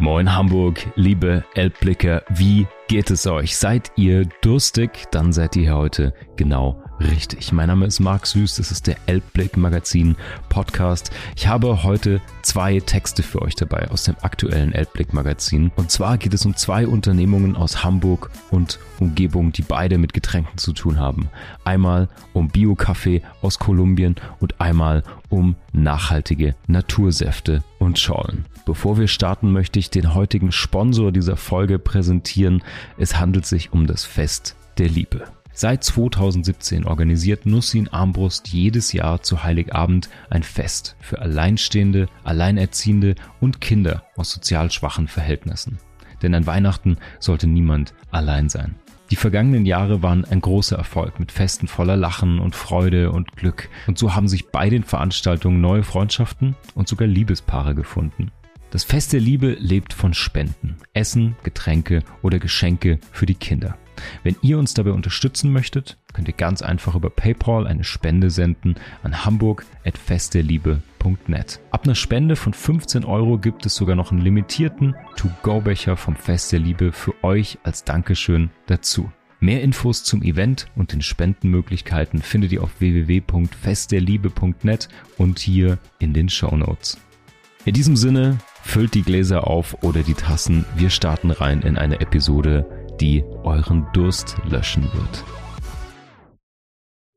Moin Hamburg, liebe Elbblicker, wie geht es euch? Seid ihr durstig? Dann seid ihr heute genau richtig. Mein Name ist Marc Süß, das ist der Elbblick Magazin Podcast. Ich habe heute zwei Texte für euch dabei aus dem aktuellen Elbblick Magazin. Und zwar geht es um zwei Unternehmungen aus Hamburg und Umgebung, die beide mit Getränken zu tun haben. Einmal um Bio-Kaffee aus Kolumbien und einmal um nachhaltige Natursäfte und Schorlen. Bevor wir starten, möchte ich den heutigen Sponsor dieser Folge präsentieren. Es handelt sich um das Fest der Liebe. Seit 2017 organisiert Nussin Armbrust jedes Jahr zu Heiligabend ein Fest für Alleinstehende, Alleinerziehende und Kinder aus sozial schwachen Verhältnissen. Denn an Weihnachten sollte niemand allein sein. Die vergangenen Jahre waren ein großer Erfolg mit Festen voller Lachen und Freude und Glück. Und so haben sich bei den Veranstaltungen neue Freundschaften und sogar Liebespaare gefunden. Das Fest der Liebe lebt von Spenden, Essen, Getränke oder Geschenke für die Kinder. Wenn ihr uns dabei unterstützen möchtet, könnt ihr ganz einfach über PayPal eine Spende senden an hamburg.festderliebe.net. Ab einer Spende von 15 Euro gibt es sogar noch einen limitierten To-Go-Becher vom Fest der Liebe für euch als Dankeschön dazu. Mehr Infos zum Event und den Spendenmöglichkeiten findet ihr auf www.festderliebe.net und hier in den Show Notes. In diesem Sinne, füllt die Gläser auf oder die Tassen. Wir starten rein in eine Episode, die euren Durst löschen wird.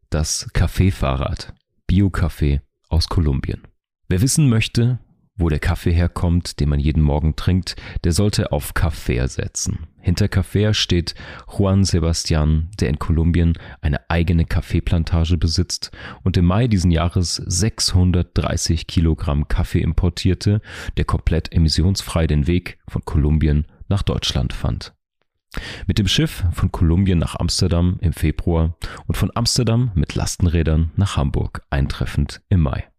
Das Kaffeefahrrad. Bio-Kaffee aus Kolumbien. Wer wissen möchte, wo der Kaffee herkommt, den man jeden Morgen trinkt, der sollte auf Kaffee setzen. Hinter Kaffee steht Juan Sebastian, der in Kolumbien eine eigene Kaffeeplantage besitzt und im Mai diesen Jahres 630 Kilogramm Kaffee importierte, der komplett emissionsfrei den Weg von Kolumbien nach Deutschland fand. Mit dem Schiff von Kolumbien nach Amsterdam im Februar und von Amsterdam mit Lastenrädern nach Hamburg eintreffend im Mai.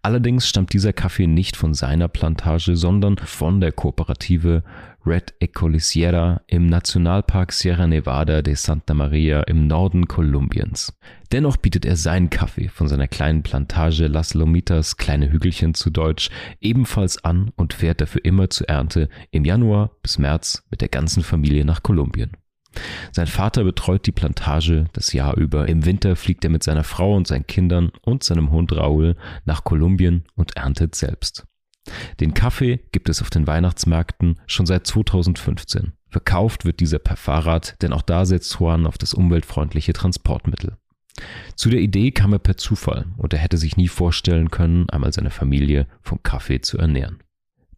Allerdings stammt dieser Kaffee nicht von seiner Plantage, sondern von der Kooperative Red Ecoliciera im Nationalpark Sierra Nevada de Santa Maria im Norden Kolumbiens. Dennoch bietet er seinen Kaffee von seiner kleinen Plantage Las Lomitas, kleine Hügelchen zu Deutsch, ebenfalls an und fährt dafür immer zur Ernte im Januar bis März mit der ganzen Familie nach Kolumbien. Sein Vater betreut die Plantage das Jahr über. Im Winter fliegt er mit seiner Frau und seinen Kindern und seinem Hund Raoul nach Kolumbien und erntet selbst. Den Kaffee gibt es auf den Weihnachtsmärkten schon seit 2015. Verkauft wird dieser per Fahrrad, denn auch da setzt Juan auf das umweltfreundliche Transportmittel. Zu der Idee kam er per Zufall und er hätte sich nie vorstellen können, einmal seine Familie vom Kaffee zu ernähren.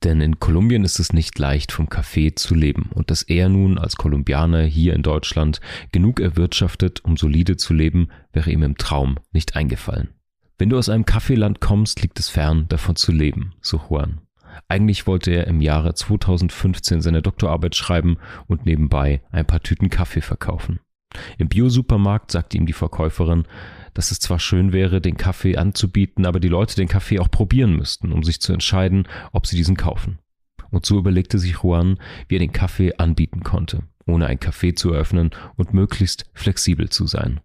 Denn in Kolumbien ist es nicht leicht, vom Kaffee zu leben und dass er nun als Kolumbianer hier in Deutschland genug erwirtschaftet, um solide zu leben, wäre ihm im Traum nicht eingefallen. Wenn du aus einem Kaffeeland kommst, liegt es fern, davon zu leben, so Juan. Eigentlich wollte er im Jahre 2015 seine Doktorarbeit schreiben und nebenbei ein paar Tüten Kaffee verkaufen. Im Biosupermarkt sagte ihm die Verkäuferin, dass es zwar schön wäre, den Kaffee anzubieten, aber die Leute den Kaffee auch probieren müssten, um sich zu entscheiden, ob sie diesen kaufen. Und so überlegte sich Juan, wie er den Kaffee anbieten konnte, ohne ein Café zu eröffnen und möglichst flexibel zu sein.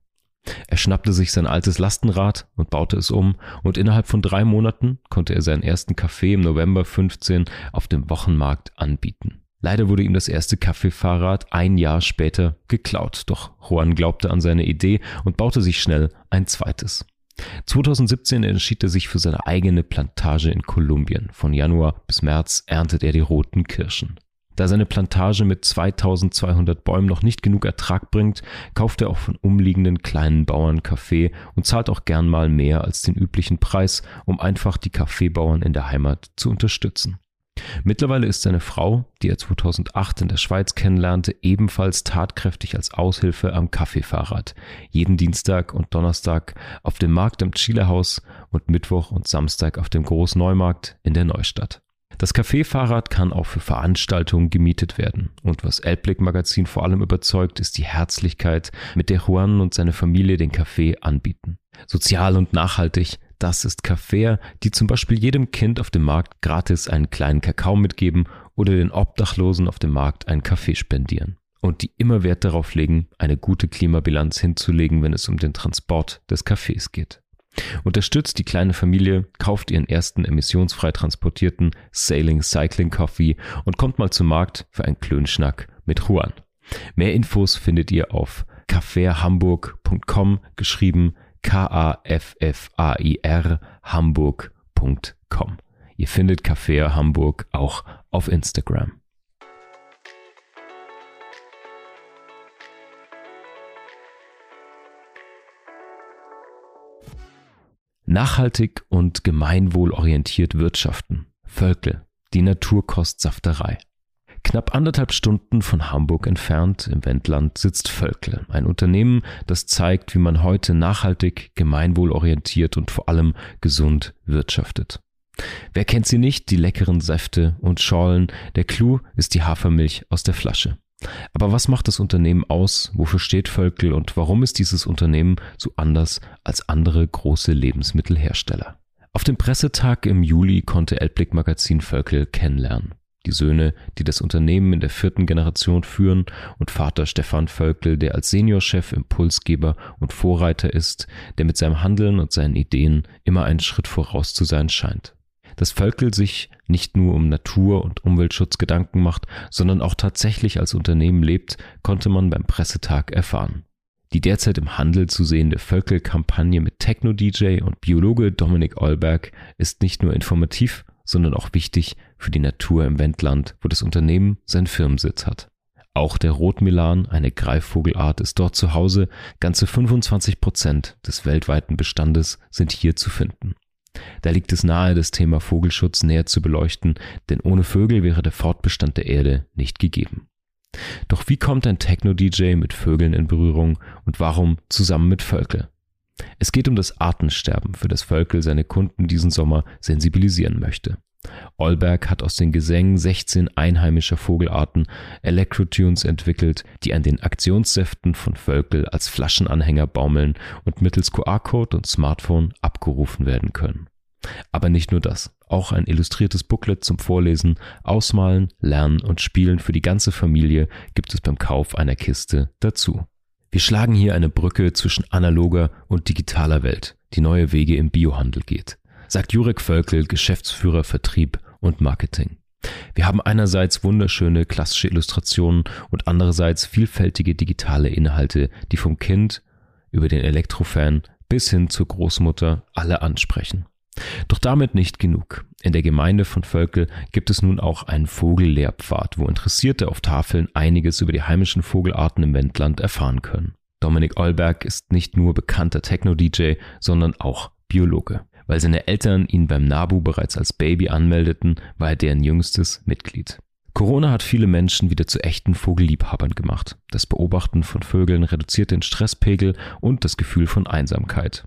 Er schnappte sich sein altes Lastenrad und baute es um, und innerhalb von drei Monaten konnte er seinen ersten Kaffee im November 15 auf dem Wochenmarkt anbieten. Leider wurde ihm das erste Kaffeefahrrad ein Jahr später geklaut, doch Juan glaubte an seine Idee und baute sich schnell ein zweites. 2017 entschied er sich für seine eigene Plantage in Kolumbien. Von Januar bis März erntet er die roten Kirschen. Da seine Plantage mit 2200 Bäumen noch nicht genug Ertrag bringt, kauft er auch von umliegenden kleinen Bauern Kaffee und zahlt auch gern mal mehr als den üblichen Preis, um einfach die Kaffeebauern in der Heimat zu unterstützen. Mittlerweile ist seine Frau, die er 2008 in der Schweiz kennenlernte, ebenfalls tatkräftig als Aushilfe am Kaffeefahrrad. Jeden Dienstag und Donnerstag auf dem Markt am Chilehaus und Mittwoch und Samstag auf dem Großneumarkt in der Neustadt. Das Kaffeefahrrad kann auch für Veranstaltungen gemietet werden. Und was Elbblick Magazin vor allem überzeugt, ist die Herzlichkeit, mit der Juan und seine Familie den Kaffee anbieten. Sozial und nachhaltig, das ist Kaffee, die zum Beispiel jedem Kind auf dem Markt gratis einen kleinen Kakao mitgeben oder den Obdachlosen auf dem Markt einen Kaffee spendieren. Und die immer Wert darauf legen, eine gute Klimabilanz hinzulegen, wenn es um den Transport des Kaffees geht. Unterstützt die kleine Familie, kauft ihren ersten emissionsfrei transportierten Sailing Cycling Coffee und kommt mal zum Markt für einen Klönschnack mit Juan. Mehr Infos findet ihr auf kaffeehamburg.com geschrieben K-A-F-F-A-I-R hamburg.com. Ihr findet Café Hamburg auch auf Instagram. Nachhaltig und gemeinwohlorientiert wirtschaften. Völkel, die Naturkostsafterei. Knapp anderthalb Stunden von Hamburg entfernt im Wendland sitzt Völkel, ein Unternehmen, das zeigt, wie man heute nachhaltig, gemeinwohlorientiert und vor allem gesund wirtschaftet. Wer kennt sie nicht, die leckeren Säfte und Schorlen, der Clou ist die Hafermilch aus der Flasche. Aber was macht das Unternehmen aus? Wofür steht Völkel und warum ist dieses Unternehmen so anders als andere große Lebensmittelhersteller? Auf dem Pressetag im Juli konnte Elblick Magazin Völkel kennenlernen. Die Söhne, die das Unternehmen in der vierten Generation führen und Vater Stefan Völkel, der als Seniorchef Impulsgeber und Vorreiter ist, der mit seinem Handeln und seinen Ideen immer einen Schritt voraus zu sein scheint dass Völkel sich nicht nur um Natur- und Umweltschutz Gedanken macht, sondern auch tatsächlich als Unternehmen lebt, konnte man beim Pressetag erfahren. Die derzeit im Handel zu sehende Völkel-Kampagne mit Techno-DJ und Biologe Dominik Eulberg ist nicht nur informativ, sondern auch wichtig für die Natur im Wendland, wo das Unternehmen seinen Firmensitz hat. Auch der Rotmilan, eine Greifvogelart, ist dort zu Hause. Ganze 25 Prozent des weltweiten Bestandes sind hier zu finden. Da liegt es nahe, das Thema Vogelschutz näher zu beleuchten, denn ohne Vögel wäre der Fortbestand der Erde nicht gegeben. Doch wie kommt ein Techno-DJ mit Vögeln in Berührung und warum zusammen mit Völkel? Es geht um das Artensterben, für das Völkel seine Kunden diesen Sommer sensibilisieren möchte. Olberg hat aus den Gesängen 16 einheimischer Vogelarten Electrotunes entwickelt, die an den Aktionssäften von Völkel als Flaschenanhänger baumeln und mittels QR-Code und Smartphone abgerufen werden können. Aber nicht nur das, auch ein illustriertes Booklet zum Vorlesen, Ausmalen, Lernen und Spielen für die ganze Familie gibt es beim Kauf einer Kiste dazu. Wir schlagen hier eine Brücke zwischen analoger und digitaler Welt, die neue Wege im Biohandel geht sagt Jurek Völkel, Geschäftsführer Vertrieb und Marketing. Wir haben einerseits wunderschöne klassische Illustrationen und andererseits vielfältige digitale Inhalte, die vom Kind über den Elektrofan bis hin zur Großmutter alle ansprechen. Doch damit nicht genug. In der Gemeinde von Völkel gibt es nun auch einen Vogellehrpfad, wo Interessierte auf Tafeln einiges über die heimischen Vogelarten im Wendland erfahren können. Dominik Eulberg ist nicht nur bekannter Techno-DJ, sondern auch Biologe. Weil seine Eltern ihn beim NABU bereits als Baby anmeldeten, war er deren jüngstes Mitglied. Corona hat viele Menschen wieder zu echten Vogelliebhabern gemacht. Das Beobachten von Vögeln reduziert den Stresspegel und das Gefühl von Einsamkeit.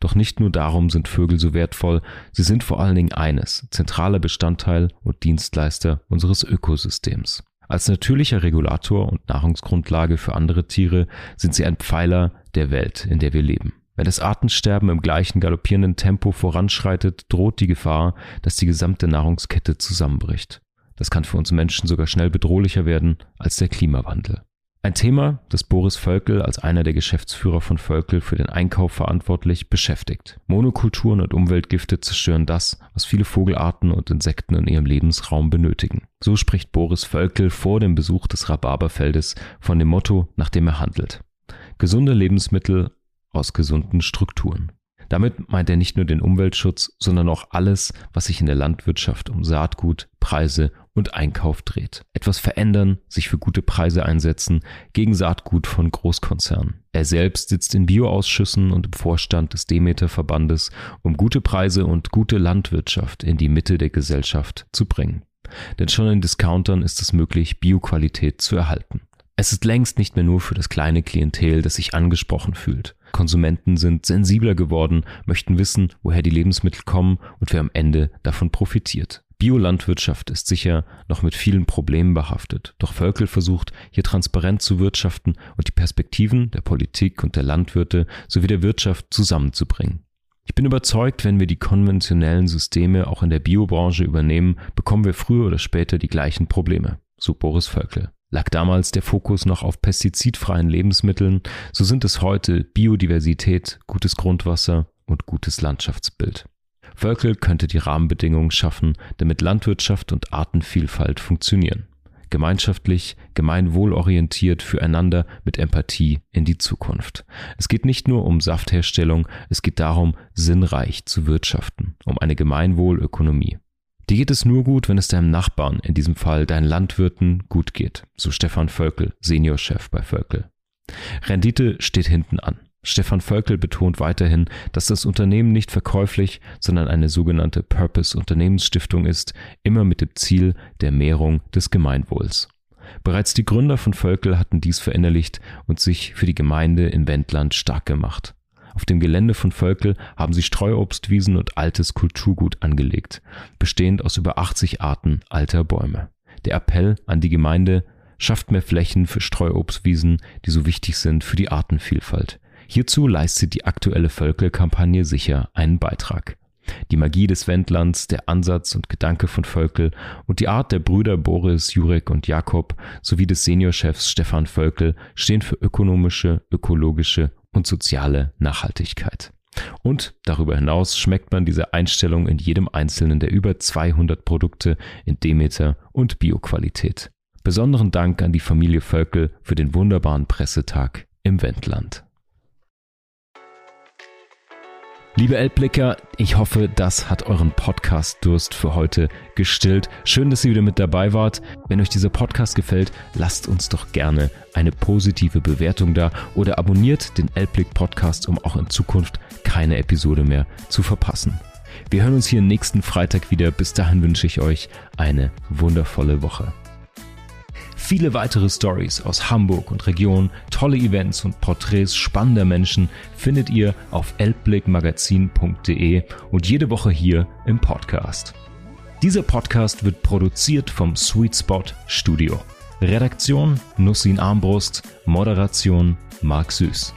Doch nicht nur darum sind Vögel so wertvoll, sie sind vor allen Dingen eines, zentraler Bestandteil und Dienstleister unseres Ökosystems. Als natürlicher Regulator und Nahrungsgrundlage für andere Tiere sind sie ein Pfeiler der Welt, in der wir leben. Wenn das Artensterben im gleichen galoppierenden Tempo voranschreitet, droht die Gefahr, dass die gesamte Nahrungskette zusammenbricht. Das kann für uns Menschen sogar schnell bedrohlicher werden als der Klimawandel. Ein Thema, das Boris Völkel als einer der Geschäftsführer von Völkel für den Einkauf verantwortlich beschäftigt. Monokulturen und Umweltgifte zerstören das, was viele Vogelarten und Insekten in ihrem Lebensraum benötigen. So spricht Boris Völkel vor dem Besuch des Rhabarberfeldes von dem Motto, nach dem er handelt. Gesunde Lebensmittel aus gesunden Strukturen. Damit meint er nicht nur den Umweltschutz, sondern auch alles, was sich in der Landwirtschaft um Saatgut, Preise und Einkauf dreht. Etwas verändern, sich für gute Preise einsetzen, gegen Saatgut von Großkonzernen. Er selbst sitzt in Bioausschüssen und im Vorstand des Demeter-Verbandes, um gute Preise und gute Landwirtschaft in die Mitte der Gesellschaft zu bringen. Denn schon in Discountern ist es möglich, Bioqualität zu erhalten. Es ist längst nicht mehr nur für das kleine Klientel, das sich angesprochen fühlt. Konsumenten sind sensibler geworden, möchten wissen, woher die Lebensmittel kommen und wer am Ende davon profitiert. Biolandwirtschaft ist sicher noch mit vielen Problemen behaftet, doch Völkel versucht, hier transparent zu wirtschaften und die Perspektiven der Politik und der Landwirte sowie der Wirtschaft zusammenzubringen. Ich bin überzeugt, wenn wir die konventionellen Systeme auch in der Biobranche übernehmen, bekommen wir früher oder später die gleichen Probleme, so Boris Völkel. Lag damals der Fokus noch auf pestizidfreien Lebensmitteln, so sind es heute Biodiversität, gutes Grundwasser und gutes Landschaftsbild. Völkel könnte die Rahmenbedingungen schaffen, damit Landwirtschaft und Artenvielfalt funktionieren. Gemeinschaftlich, gemeinwohlorientiert füreinander mit Empathie in die Zukunft. Es geht nicht nur um Saftherstellung, es geht darum, sinnreich zu wirtschaften, um eine Gemeinwohlökonomie. Dir geht es nur gut, wenn es deinem Nachbarn, in diesem Fall deinen Landwirten, gut geht, so Stefan Völkel, Seniorchef bei Völkel. Rendite steht hinten an. Stefan Völkel betont weiterhin, dass das Unternehmen nicht verkäuflich, sondern eine sogenannte Purpose-Unternehmensstiftung ist, immer mit dem Ziel der Mehrung des Gemeinwohls. Bereits die Gründer von Völkel hatten dies verinnerlicht und sich für die Gemeinde im Wendland stark gemacht. Auf dem Gelände von Völkel haben sie Streuobstwiesen und altes Kulturgut angelegt, bestehend aus über 80 Arten alter Bäume. Der Appell an die Gemeinde schafft mehr Flächen für Streuobstwiesen, die so wichtig sind für die Artenvielfalt. Hierzu leistet die aktuelle Völkel-Kampagne sicher einen Beitrag. Die Magie des Wendlands, der Ansatz und Gedanke von Völkel und die Art der Brüder Boris, Jurek und Jakob sowie des Seniorchefs Stefan Völkel stehen für ökonomische, ökologische und soziale Nachhaltigkeit. Und darüber hinaus schmeckt man diese Einstellung in jedem einzelnen der über 200 Produkte in Demeter und Bioqualität. Besonderen Dank an die Familie Völkel für den wunderbaren Pressetag im Wendland. Liebe Elbblicker, ich hoffe, das hat euren Podcast-Durst für heute gestillt. Schön, dass ihr wieder mit dabei wart. Wenn euch dieser Podcast gefällt, lasst uns doch gerne eine positive Bewertung da oder abonniert den Elbblick Podcast, um auch in Zukunft keine Episode mehr zu verpassen. Wir hören uns hier nächsten Freitag wieder. Bis dahin wünsche ich euch eine wundervolle Woche. Viele weitere Stories aus Hamburg und Region, tolle Events und Porträts spannender Menschen findet ihr auf elbblickmagazin.de und jede Woche hier im Podcast. Dieser Podcast wird produziert vom Sweet Spot Studio. Redaktion Nussin Armbrust, Moderation Marc Süß.